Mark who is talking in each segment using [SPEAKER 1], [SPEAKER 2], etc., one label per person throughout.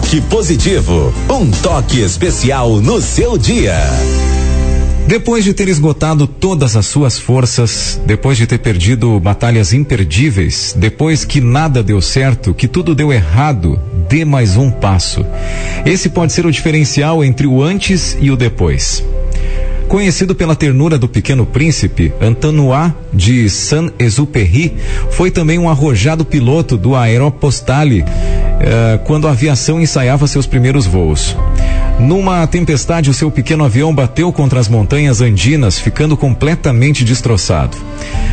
[SPEAKER 1] toque positivo, um toque especial no seu dia.
[SPEAKER 2] Depois de ter esgotado todas as suas forças, depois de ter perdido batalhas imperdíveis, depois que nada deu certo, que tudo deu errado, dê mais um passo. Esse pode ser o diferencial entre o antes e o depois. Conhecido pela ternura do pequeno príncipe, Antanois de Saint-Exupéry foi também um arrojado piloto do Aeropostale eh, quando a aviação ensaiava seus primeiros voos. Numa tempestade, o seu pequeno avião bateu contra as montanhas andinas, ficando completamente destroçado.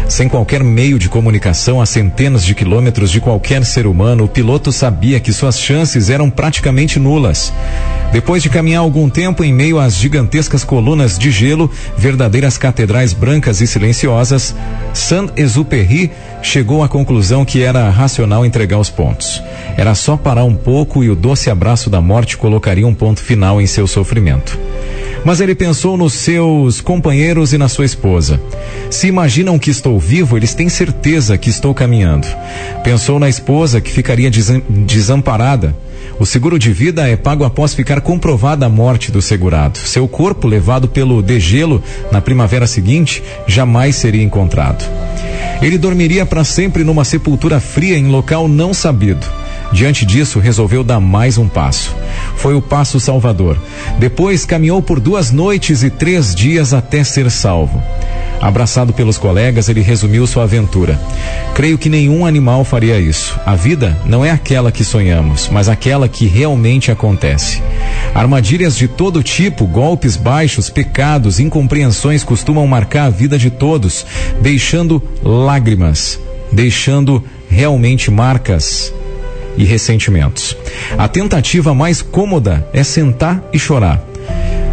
[SPEAKER 2] Sem qualquer meio de comunicação a centenas de quilômetros de qualquer ser humano, o piloto sabia que suas chances eram praticamente nulas. Depois de caminhar algum tempo em meio às gigantescas colunas de gelo, verdadeiras catedrais brancas e silenciosas, Saint-Exupéry chegou à conclusão que era racional entregar os pontos. Era só parar um pouco e o doce abraço da morte colocaria um ponto final em seu sofrimento. Mas ele pensou nos seus companheiros e na sua esposa. Se imaginam que estou vivo, eles têm certeza que estou caminhando. Pensou na esposa que ficaria desamparada. O seguro de vida é pago após ficar comprovada a morte do segurado. Seu corpo, levado pelo degelo na primavera seguinte, jamais seria encontrado. Ele dormiria para sempre numa sepultura fria em local não sabido. Diante disso, resolveu dar mais um passo. Foi o passo salvador. Depois caminhou por duas noites e três dias até ser salvo. Abraçado pelos colegas, ele resumiu sua aventura. Creio que nenhum animal faria isso. A vida não é aquela que sonhamos, mas aquela que realmente acontece. Armadilhas de todo tipo, golpes baixos, pecados, incompreensões costumam marcar a vida de todos, deixando lágrimas, deixando realmente marcas e ressentimentos. A tentativa mais cômoda é sentar e chorar.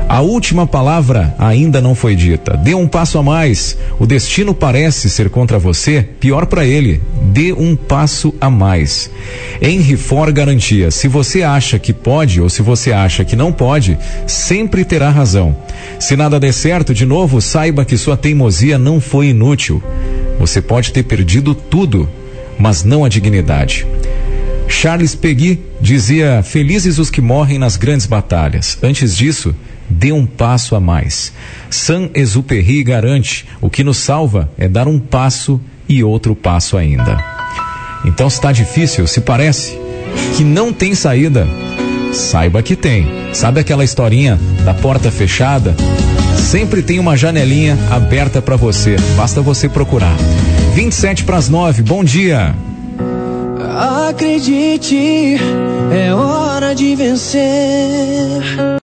[SPEAKER 2] A última palavra ainda não foi dita. Dê um passo a mais. O destino parece ser contra você, pior para ele. Dê um passo a mais. Henry Ford garantia: se você acha que pode ou se você acha que não pode, sempre terá razão. Se nada der certo de novo, saiba que sua teimosia não foi inútil. Você pode ter perdido tudo, mas não a dignidade. Charles Peggy dizia: Felizes os que morrem nas grandes batalhas. Antes disso, dê um passo a mais. Saint-Exupéry garante: o que nos salva é dar um passo e outro passo ainda. Então, se está difícil, se parece que não tem saída, saiba que tem. Sabe aquela historinha da porta fechada? Sempre tem uma janelinha aberta para você. Basta você procurar. 27 para as 9. Bom dia.
[SPEAKER 3] Acredite, é hora de vencer.